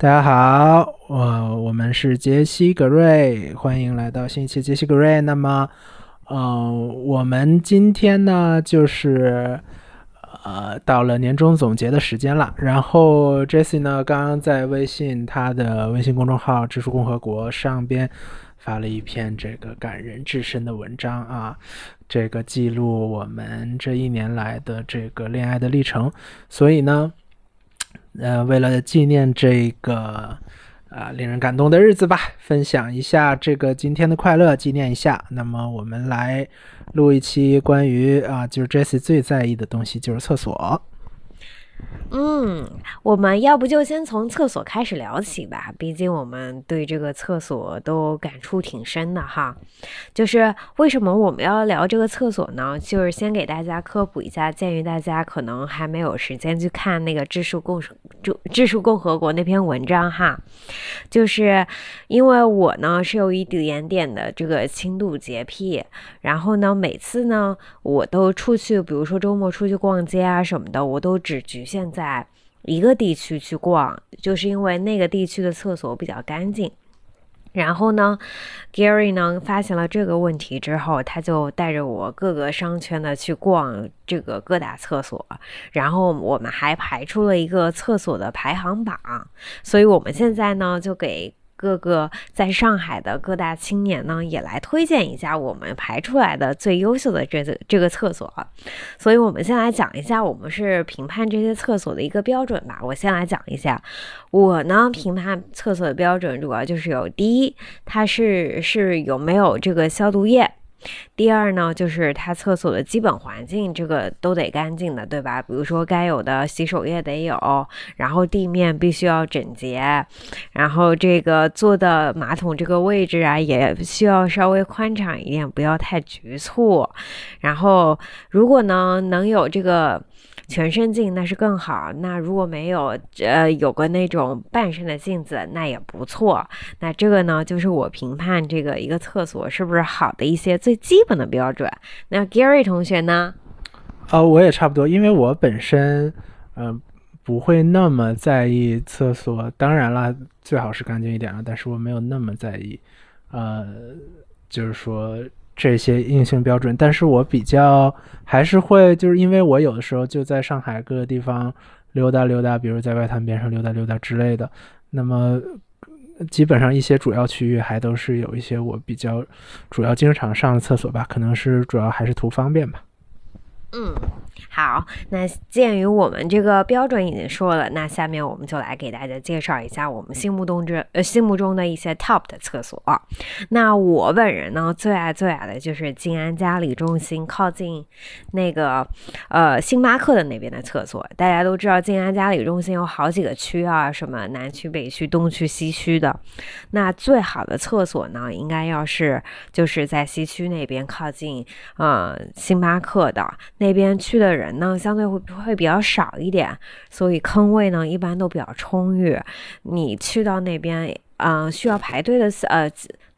大家好，我我们是杰西·格瑞，欢迎来到新一期杰西·格瑞。那么，呃，我们今天呢，就是呃，到了年终总结的时间了。然后，Jesse 呢，刚刚在微信他的微信公众号“知识共和国”上边发了一篇这个感人至深的文章啊，这个记录我们这一年来的这个恋爱的历程。所以呢。呃，为了纪念这个啊令人感动的日子吧，分享一下这个今天的快乐，纪念一下。那么我们来录一期关于啊，就是 Jesse 最在意的东西，就是厕所。嗯，我们要不就先从厕所开始聊起吧，毕竟我们对这个厕所都感触挺深的哈。就是为什么我们要聊这个厕所呢？就是先给大家科普一下，鉴于大家可能还没有时间去看那个《智数共智质数共和国》那篇文章哈。就是因为我呢是有一点点的这个轻度洁癖，然后呢每次呢我都出去，比如说周末出去逛街啊什么的，我都只局现。在一个地区去逛，就是因为那个地区的厕所比较干净。然后呢，Gary 呢发现了这个问题之后，他就带着我各个商圈的去逛这个各大厕所。然后我们还排出了一个厕所的排行榜，所以我们现在呢就给。各个在上海的各大青年呢，也来推荐一下我们排出来的最优秀的这个这个厕所。所以，我们先来讲一下我们是评判这些厕所的一个标准吧。我先来讲一下，我呢评判厕所的标准主要就是有第一，它是是有没有这个消毒液。第二呢，就是它厕所的基本环境，这个都得干净的，对吧？比如说该有的洗手液得有，然后地面必须要整洁，然后这个坐的马桶这个位置啊，也需要稍微宽敞一点，不要太局促。然后如果呢能有这个。全身镜那是更好，那如果没有，呃，有个那种半身的镜子，那也不错。那这个呢，就是我评判这个一个厕所是不是好的一些最基本的标准。那 Gary 同学呢？啊，我也差不多，因为我本身，嗯，不会那么在意厕所。当然了，最好是干净一点了，但是我没有那么在意，呃，就是说。这些硬性标准，但是我比较还是会，就是因为我有的时候就在上海各个地方溜达溜达，比如在外滩边上溜达溜达之类的，那么基本上一些主要区域还都是有一些我比较主要经常上的厕所吧，可能是主要还是图方便吧。嗯，好，那鉴于我们这个标准已经说了，那下面我们就来给大家介绍一下我们心目中这呃心目中的一些 top 的厕所。那我本人呢最爱最爱的就是静安嘉里中心靠近那个呃星巴克的那边的厕所。大家都知道静安嘉里中心有好几个区啊，什么南区、北区、东区、西区的。那最好的厕所呢，应该要是就是在西区那边靠近呃星巴克的。那边去的人呢，相对会会比较少一点，所以坑位呢一般都比较充裕。你去到那边，嗯，需要排队的呃。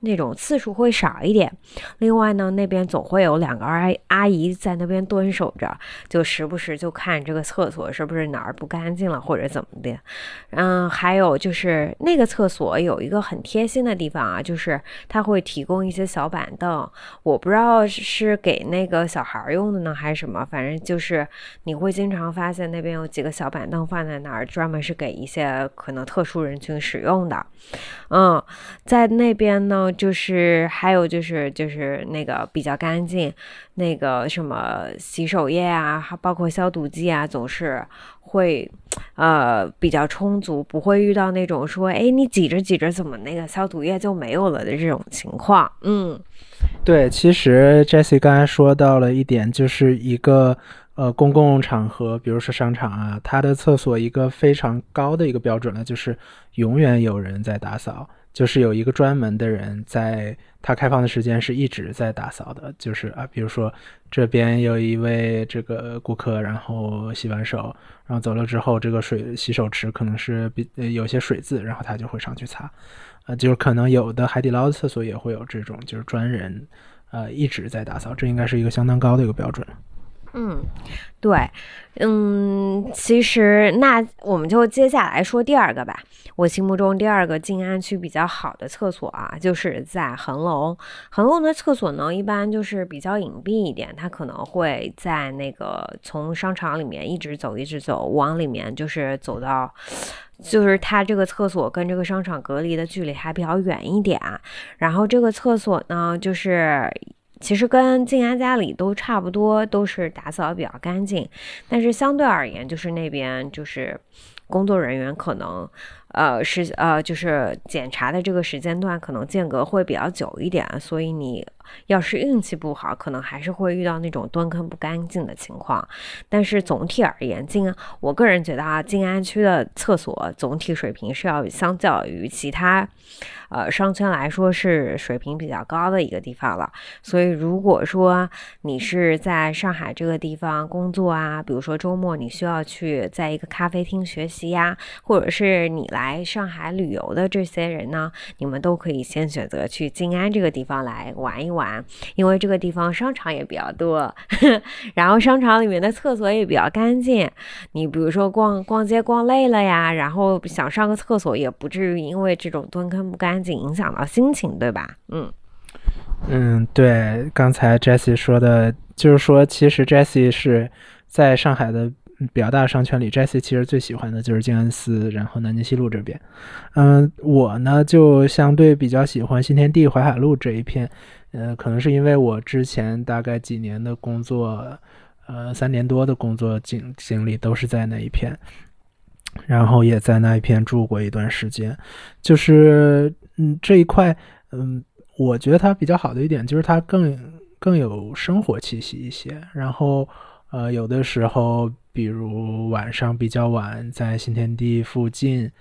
那种次数会少一点，另外呢，那边总会有两个阿阿姨在那边蹲守着，就时不时就看这个厕所是不是哪儿不干净了或者怎么的。嗯，还有就是那个厕所有一个很贴心的地方啊，就是它会提供一些小板凳，我不知道是给那个小孩用的呢还是什么，反正就是你会经常发现那边有几个小板凳放在那儿，专门是给一些可能特殊人群使用的。嗯，在那边呢。就是还有就是就是那个比较干净，那个什么洗手液啊，还包括消毒剂啊，总是会呃比较充足，不会遇到那种说哎你挤着挤着怎么那个消毒液就没有了的这种情况。嗯，对，其实 Jessie 刚才说到了一点，就是一个呃公共场合，比如说商场啊，它的厕所一个非常高的一个标准呢，就是永远有人在打扫。就是有一个专门的人，在他开放的时间是一直在打扫的。就是啊，比如说这边有一位这个顾客，然后洗完手，然后走了之后，这个水洗手池可能是比有些水渍，然后他就会上去擦。啊，就是可能有的海底捞的厕所也会有这种，就是专人，呃，一直在打扫。这应该是一个相当高的一个标准。嗯，对，嗯，其实那我们就接下来说第二个吧。我心目中第二个静安区比较好的厕所啊，就是在恒隆。恒隆的厕所呢，一般就是比较隐蔽一点，它可能会在那个从商场里面一直走，一直走往里面，就是走到，就是它这个厕所跟这个商场隔离的距离还比较远一点。然后这个厕所呢，就是。其实跟静安家里都差不多，都是打扫比较干净，但是相对而言，就是那边就是工作人员可能。呃，是呃，就是检查的这个时间段可能间隔会比较久一点，所以你要是运气不好，可能还是会遇到那种蹲坑不干净的情况。但是总体而言，静安，我个人觉得啊，静安区的厕所总体水平是要相较于其他呃商圈来说是水平比较高的一个地方了。所以如果说你是在上海这个地方工作啊，比如说周末你需要去在一个咖啡厅学习呀，或者是你。来上海旅游的这些人呢，你们都可以先选择去静安这个地方来玩一玩，玩因为这个地方商场也比较多，然后商场里面的厕所也比较干净。你比如说逛逛街逛累了呀，然后想上个厕所，也不至于因为这种蹲坑不干净影响到心情，对吧？嗯嗯，对，刚才 Jessie 说的，就是说其实 Jessie 是在上海的。比较大的商圈里，Jessie 其实最喜欢的就是静安寺，然后南京西路这边。嗯，我呢就相对比较喜欢新天地、淮海路这一片。呃，可能是因为我之前大概几年的工作，呃，三年多的工作经经历都是在那一片，然后也在那一片住过一段时间。就是嗯，这一块，嗯，我觉得它比较好的一点就是它更更有生活气息一些。然后，呃，有的时候。比如晚上比较晚，在新天地附近，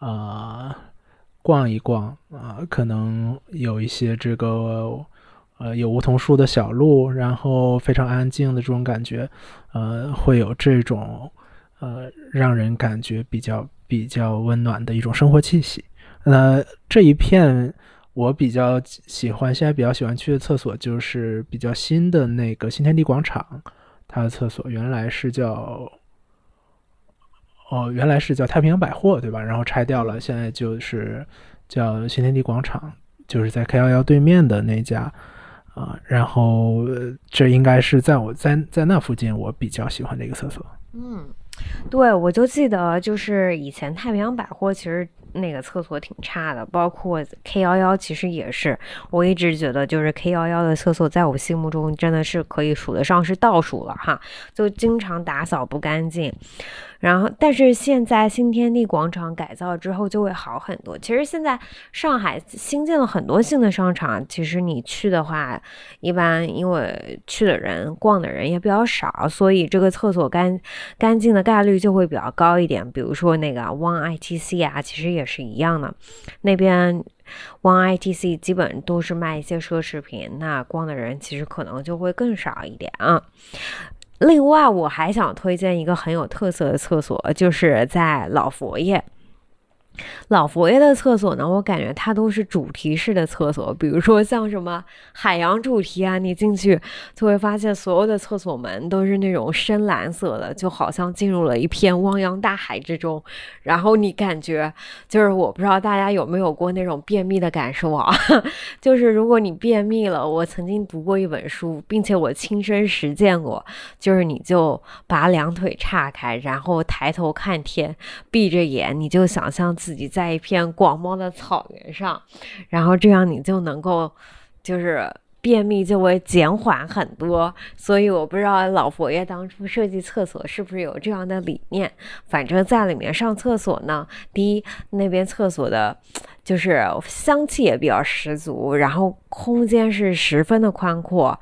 啊，逛一逛啊，可能有一些这个，呃，有梧桐树的小路，然后非常安静的这种感觉，呃，会有这种，呃，让人感觉比较比较温暖的一种生活气息。那这一片我比较喜欢，现在比较喜欢去的厕所就是比较新的那个新天地广场。它的厕所原来是叫，哦，原来是叫太平洋百货，对吧？然后拆掉了，现在就是叫新天地广场，就是在 K 幺幺对面的那家啊。然后这应该是在我在在那附近，我比较喜欢的一个厕所。嗯，对，我就记得就是以前太平洋百货其实。那个厕所挺差的，包括 K 幺幺，其实也是。我一直觉得，就是 K 幺幺的厕所，在我心目中真的是可以数得上是倒数了哈，就经常打扫不干净。然后，但是现在新天地广场改造之后就会好很多。其实现在上海新建了很多新的商场，其实你去的话，一般因为去的人、逛的人也比较少，所以这个厕所干干净的概率就会比较高一点。比如说那个 One ITC 啊，其实也是一样的。那边 One ITC 基本都是卖一些奢侈品，那逛的人其实可能就会更少一点啊。另外，我还想推荐一个很有特色的厕所，就是在老佛爷。老佛爷的厕所呢，我感觉它都是主题式的厕所，比如说像什么海洋主题啊，你进去就会发现所有的厕所门都是那种深蓝色的，就好像进入了一片汪洋大海之中。然后你感觉就是我不知道大家有没有过那种便秘的感受啊？就是如果你便秘了，我曾经读过一本书，并且我亲身实践过，就是你就把两腿岔开，然后抬头看天，闭着眼，你就想象自。自己在一片广袤的草原上，然后这样你就能够，就是便秘就会减缓很多。所以我不知道老佛爷当初设计厕所是不是有这样的理念。反正在里面上厕所呢，第一那边厕所的。就是香气也比较十足，然后空间是十分的宽阔，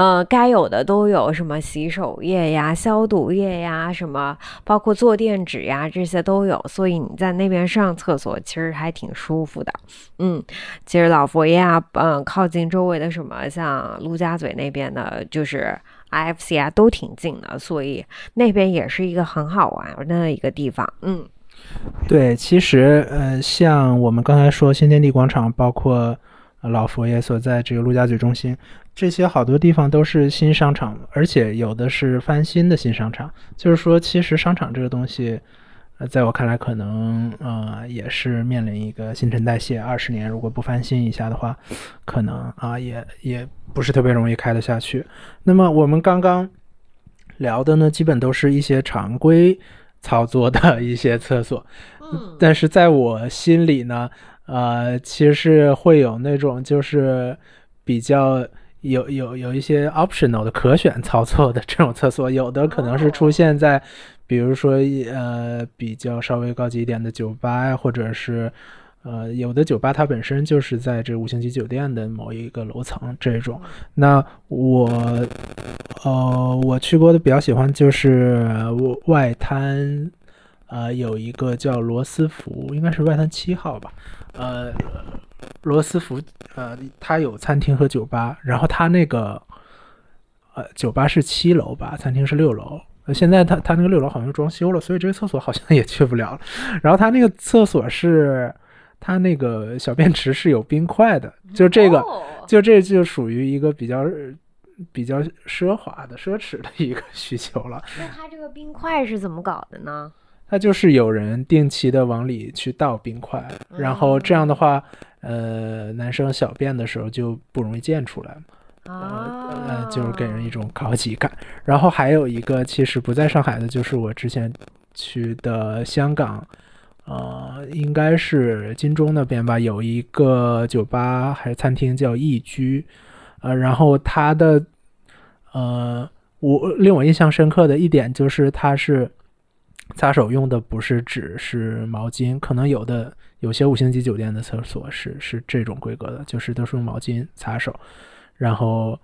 呃，该有的都有，什么洗手液呀、消毒液呀，什么包括坐垫纸呀，这些都有，所以你在那边上厕所其实还挺舒服的。嗯，其实老佛爷啊，嗯，靠近周围的什么像陆家嘴那边的，就是 IFC 啊，都挺近的，所以那边也是一个很好玩的一个地方。嗯。对，其实呃，像我们刚才说新天地广场，包括老佛爷所在这个陆家嘴中心，这些好多地方都是新商场，而且有的是翻新的新商场。就是说，其实商场这个东西，呃，在我看来，可能呃也是面临一个新陈代谢。二十年如果不翻新一下的话，可能啊也也不是特别容易开得下去。那么我们刚刚聊的呢，基本都是一些常规操作的一些厕所，但是在我心里呢。呃，其实是会有那种就是比较有有有一些 optional 的可选操作的这种厕所，有的可能是出现在，比如说呃比较稍微高级一点的酒吧呀，或者是呃有的酒吧它本身就是在这五星级酒店的某一个楼层这种。那我呃我去过的比较喜欢就是外滩，呃有一个叫罗斯福，应该是外滩七号吧。呃，罗斯福，呃，他有餐厅和酒吧，然后他那个，呃，酒吧是七楼吧，餐厅是六楼。现在他他那个六楼好像装修了，所以这个厕所好像也去不了了。然后他那个厕所是，他那个小便池是有冰块的，就这个，就这就属于一个比较比较奢华的奢侈的一个需求了。那他这个冰块是怎么搞的呢？它就是有人定期的往里去倒冰块，然后这样的话，呃，男生小便的时候就不容易溅出来呃，就是给人一种高级感。然后还有一个其实不在上海的，就是我之前去的香港，呃，应该是金钟那边吧，有一个酒吧还是餐厅叫易居，呃，然后它的，呃，我令我印象深刻的一点就是它是。擦手用的不是纸，是毛巾。可能有的有些五星级酒店的厕所是是这种规格的，就是都是用毛巾擦手。然后，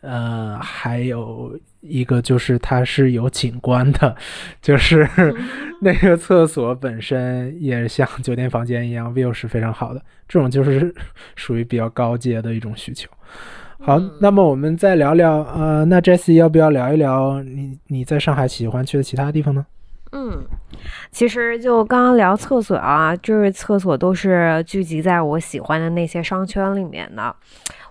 呃，还有一个就是它是有景观的，就是 那个厕所本身也像酒店房间一样，view 是非常好的。这种就是属于比较高阶的一种需求。好，那么我们再聊聊，呃，那 Jessie 要不要聊一聊你你在上海喜欢去的其他地方呢？嗯，其实就刚刚聊厕所啊，就是厕所都是聚集在我喜欢的那些商圈里面的。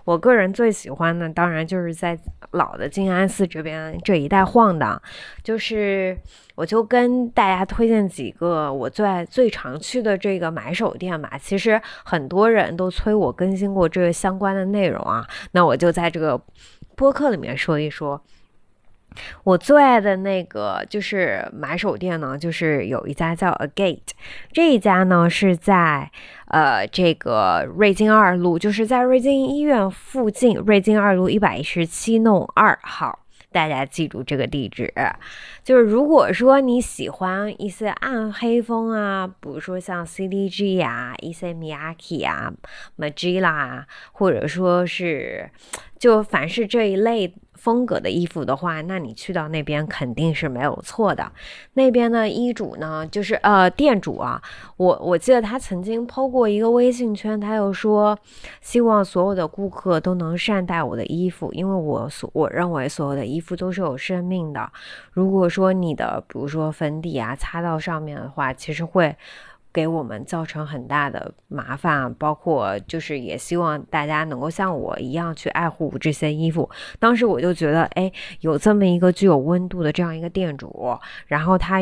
我个人最喜欢的，当然就是在老的静安寺这边这一带晃荡。就是我就跟大家推荐几个我最爱、最常去的这个买手店吧。其实很多人都催我更新过这个相关的内容啊，那我就在这个播客里面说一说。我最爱的那个就是买手店呢，就是有一家叫 Agate，这一家呢是在呃这个瑞金二路，就是在瑞金医院附近，瑞金二路一百一十七弄二号，大家记住这个地址。就是如果说你喜欢一些暗黑风啊，比如说像 CDG 啊、伊塞米亚 i 啊、Magilla，或者说是就凡是这一类。风格的衣服的话，那你去到那边肯定是没有错的。那边的衣主呢，就是呃店主啊，我我记得他曾经 PO 过一个微信圈，他又说希望所有的顾客都能善待我的衣服，因为我所我认为所有的衣服都是有生命的。如果说你的比如说粉底啊擦到上面的话，其实会。给我们造成很大的麻烦，包括就是也希望大家能够像我一样去爱护这些衣服。当时我就觉得，哎，有这么一个具有温度的这样一个店主，然后他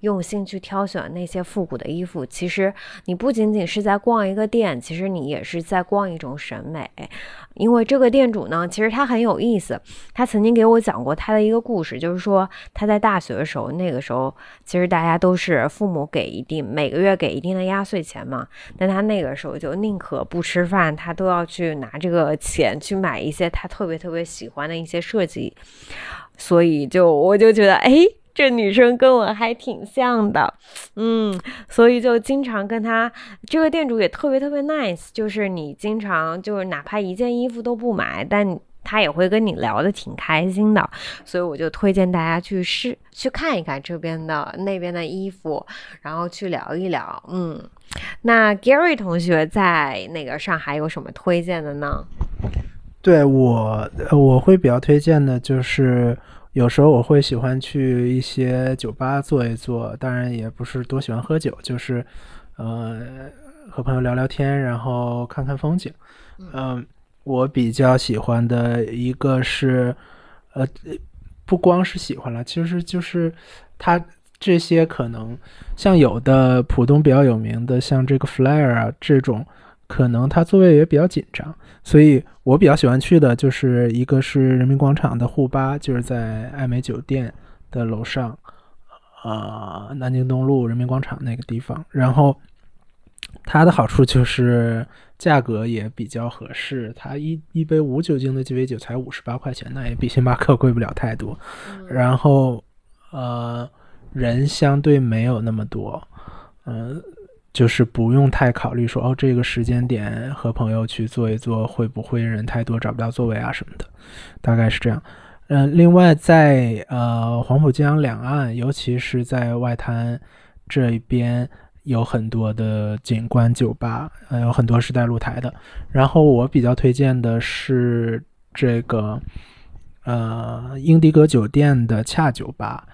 用心去挑选那些复古的衣服。其实你不仅仅是在逛一个店，其实你也是在逛一种审美。因为这个店主呢，其实他很有意思。他曾经给我讲过他的一个故事，就是说他在大学的时候，那个时候其实大家都是父母给一定每个月给给一定的压岁钱嘛，但他那个时候就宁可不吃饭，他都要去拿这个钱去买一些他特别特别喜欢的一些设计。所以就我就觉得，哎。这女生跟我还挺像的，嗯，所以就经常跟他这个店主也特别特别 nice，就是你经常就是哪怕一件衣服都不买，但他也会跟你聊的挺开心的，所以我就推荐大家去试去看一看这边的那边的衣服，然后去聊一聊，嗯，那 Gary 同学在那个上海有什么推荐的呢？对我我会比较推荐的就是。有时候我会喜欢去一些酒吧坐一坐，当然也不是多喜欢喝酒，就是，呃，和朋友聊聊天，然后看看风景。嗯，我比较喜欢的一个是，呃，不光是喜欢了，其实就是它这些可能像有的浦东比较有名的，像这个 Flyer 啊这种，可能它座位也比较紧张，所以我比较喜欢去的就是一个是人民广场的沪巴，就是在爱美酒店的楼上，呃，南京东路人民广场那个地方，然后它的好处就是价格也比较合适，它一一杯无酒精的鸡尾酒才五十八块钱，那也比星巴克贵不了太多，然后呃。人相对没有那么多，嗯，就是不用太考虑说哦，这个时间点和朋友去坐一坐会不会人太多找不到座位啊什么的，大概是这样。嗯，另外在呃黄浦江两岸，尤其是在外滩这一边，有很多的景观酒吧，呃，有很多是带露台的。然后我比较推荐的是这个呃英迪格酒店的恰酒吧。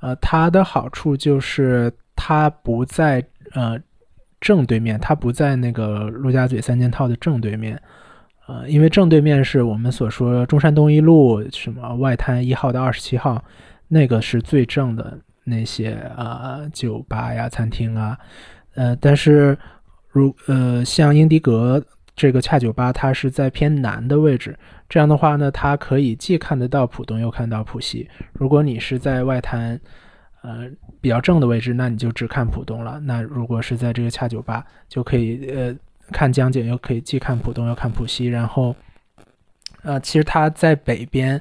呃，它的好处就是它不在呃正对面，它不在那个陆家嘴三件套的正对面，呃，因为正对面是我们所说中山东一路什么外滩一号到二十七号，那个是最正的那些呃酒吧呀、餐厅啊，呃，但是如呃像英迪格这个恰酒吧，它是在偏南的位置。这样的话呢，它可以既看得到浦东，又看到浦西。如果你是在外滩，呃，比较正的位置，那你就只看浦东了。那如果是在这个恰酒吧，就可以呃看江景，又可以既看浦东又看浦西。然后，呃，其实它在北边，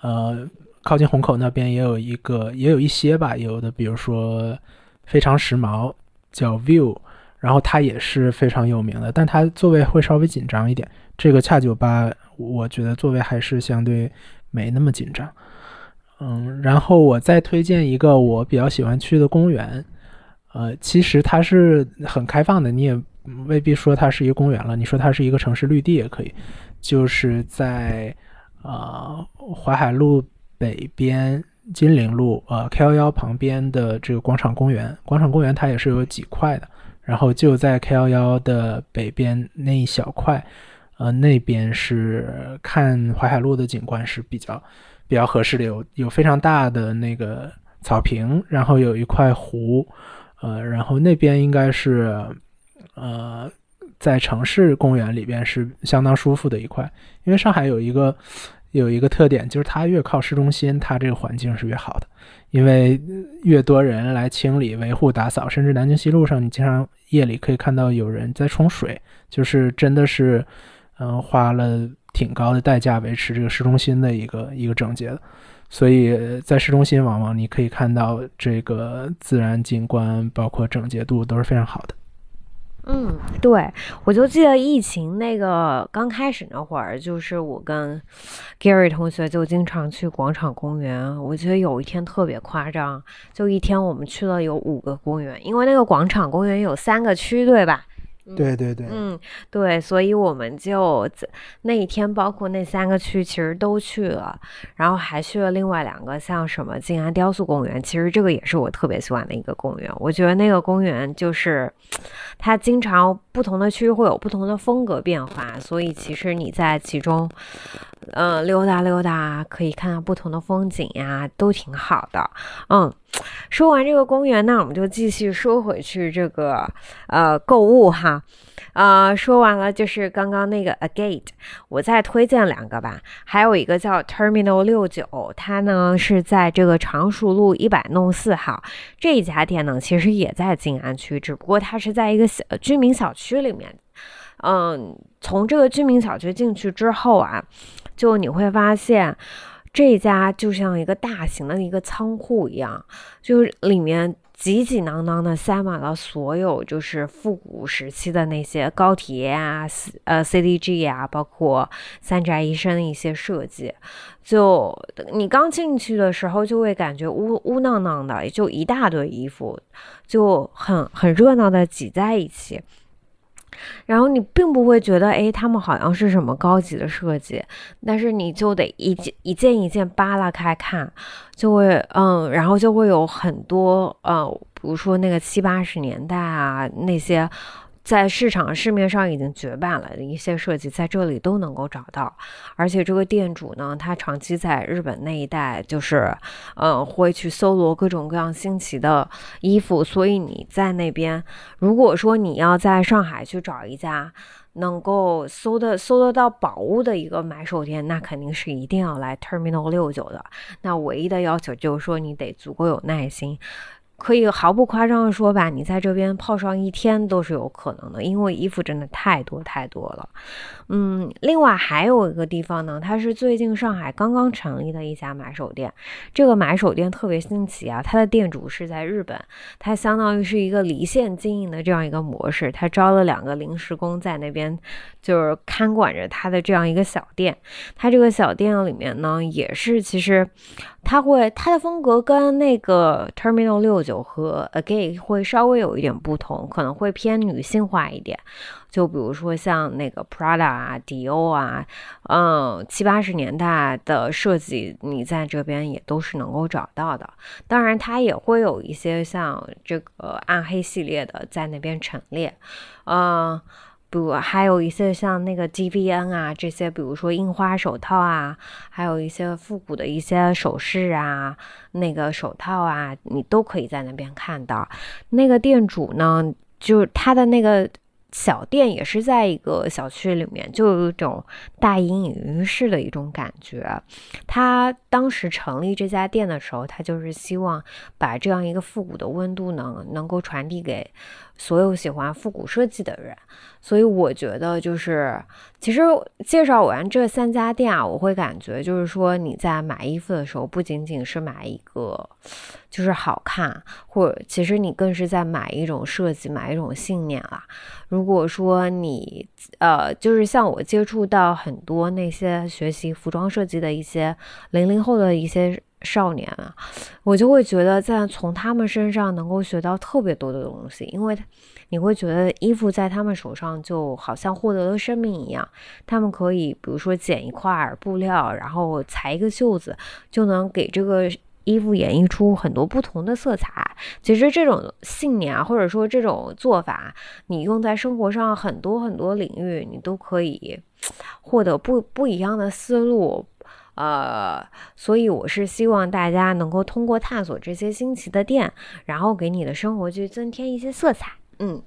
呃，靠近虹口那边也有一个，也有一些吧，有的比如说非常时髦叫 View，然后它也是非常有名的，但它座位会稍微紧张一点。这个恰酒吧。我觉得座位还是相对没那么紧张，嗯，然后我再推荐一个我比较喜欢去的公园，呃，其实它是很开放的，你也未必说它是一个公园了，你说它是一个城市绿地也可以，就是在呃淮海路北边金陵路呃 K 幺幺旁边的这个广场公园，广场公园它也是有几块的，然后就在 K 幺幺的北边那一小块。呃，那边是看淮海路的景观是比较比较合适的，有有非常大的那个草坪，然后有一块湖，呃，然后那边应该是呃在城市公园里边是相当舒服的一块，因为上海有一个有一个特点，就是它越靠市中心，它这个环境是越好的，因为越多人来清理、维护、打扫，甚至南京西路上，你经常夜里可以看到有人在冲水，就是真的是。嗯，花了挺高的代价维持这个市中心的一个一个整洁的，所以在市中心往往你可以看到这个自然景观，包括整洁度都是非常好的。嗯，对，我就记得疫情那个刚开始那会儿，就是我跟 Gary 同学就经常去广场公园。我觉得有一天特别夸张，就一天我们去了有五个公园，因为那个广场公园有三个区，对吧？对对对，嗯，对，所以我们就那一天，包括那三个区，其实都去了，然后还去了另外两个，像什么静安雕塑公园，其实这个也是我特别喜欢的一个公园。我觉得那个公园就是它经常不同的区域会有不同的风格变化，所以其实你在其中，嗯，溜达溜达，可以看到不同的风景呀，都挺好的，嗯。说完这个公园，那我们就继续说回去这个呃购物哈，呃说完了就是刚刚那个 Agate，我再推荐两个吧，还有一个叫 Terminal 六九，它呢是在这个常熟路一百弄四号，这一家店呢其实也在静安区，只不过它是在一个小居民小区区里面，嗯，从这个居民小区进去之后啊，就你会发现。这家就像一个大型的一个仓库一样，就是里面挤挤囊囊的塞满了所有就是复古时期的那些高铁啊、呃 CDG 啊，包括三宅一生的一些设计。就你刚进去的时候，就会感觉乌乌囊囊的，就一大堆衣服，就很很热闹的挤在一起。然后你并不会觉得，哎，他们好像是什么高级的设计，但是你就得一件一件一件扒拉开看，就会，嗯，然后就会有很多，呃，比如说那个七八十年代啊那些在市场市面上已经绝版了的一些设计，在这里都能够找到。而且这个店主呢，他长期在日本那一带，就是嗯，会去搜罗各种各样新奇的衣服。所以你在那边，如果说你要在上海去找一家能够搜的搜得到宝物的一个买手店，那肯定是一定要来 Terminal 六九的。那唯一的要求就是说，你得足够有耐心。可以毫不夸张的说吧，你在这边泡上一天都是有可能的，因为衣服真的太多太多了。嗯，另外还有一个地方呢，它是最近上海刚刚成立的一家买手店。这个买手店特别新奇啊，它的店主是在日本，它相当于是一个离线经营的这样一个模式。他招了两个临时工在那边，就是看管着他的这样一个小店。他这个小店里面呢，也是其实。它会，它的风格跟那个 Terminal 六有和 Again 会稍微有一点不同，可能会偏女性化一点。就比如说像那个 Prada 啊、迪欧啊，嗯，七八十年代的设计，你在这边也都是能够找到的。当然，它也会有一些像这个暗黑系列的在那边陈列，嗯。比如还有一些像那个 G V N 啊，这些比如说印花手套啊，还有一些复古的一些首饰啊，那个手套啊，你都可以在那边看到。那个店主呢，就是他的那个。小店也是在一个小区里面，就有一种大隐隐于市的一种感觉。他当时成立这家店的时候，他就是希望把这样一个复古的温度呢，能够传递给所有喜欢复古设计的人。所以我觉得，就是其实介绍完这三家店啊，我会感觉就是说你在买衣服的时候，不仅仅是买一个。就是好看，或者其实你更是在买一种设计，买一种信念啊。如果说你呃，就是像我接触到很多那些学习服装设计的一些零零后的一些少年啊，我就会觉得在从他们身上能够学到特别多的东西，因为你会觉得衣服在他们手上就好像获得了生命一样，他们可以比如说剪一块布料，然后裁一个袖子，就能给这个。衣服演绎出很多不同的色彩，其实这种信念啊，或者说这种做法，你用在生活上很多很多领域，你都可以获得不不一样的思路。呃，所以我是希望大家能够通过探索这些新奇的店，然后给你的生活去增添一些色彩。嗯，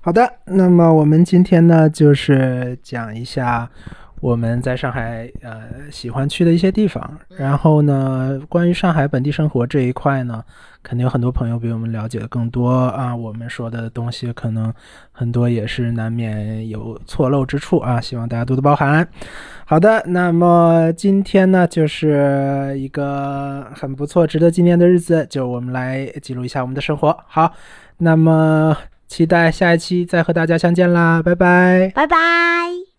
好的，那么我们今天呢，就是讲一下。我们在上海，呃，喜欢去的一些地方。然后呢，关于上海本地生活这一块呢，肯定有很多朋友比我们了解的更多啊。我们说的东西可能很多也是难免有错漏之处啊，希望大家多多包涵。好的，那么今天呢，就是一个很不错、值得纪念的日子，就我们来记录一下我们的生活。好，那么期待下一期再和大家相见啦，拜拜，拜拜。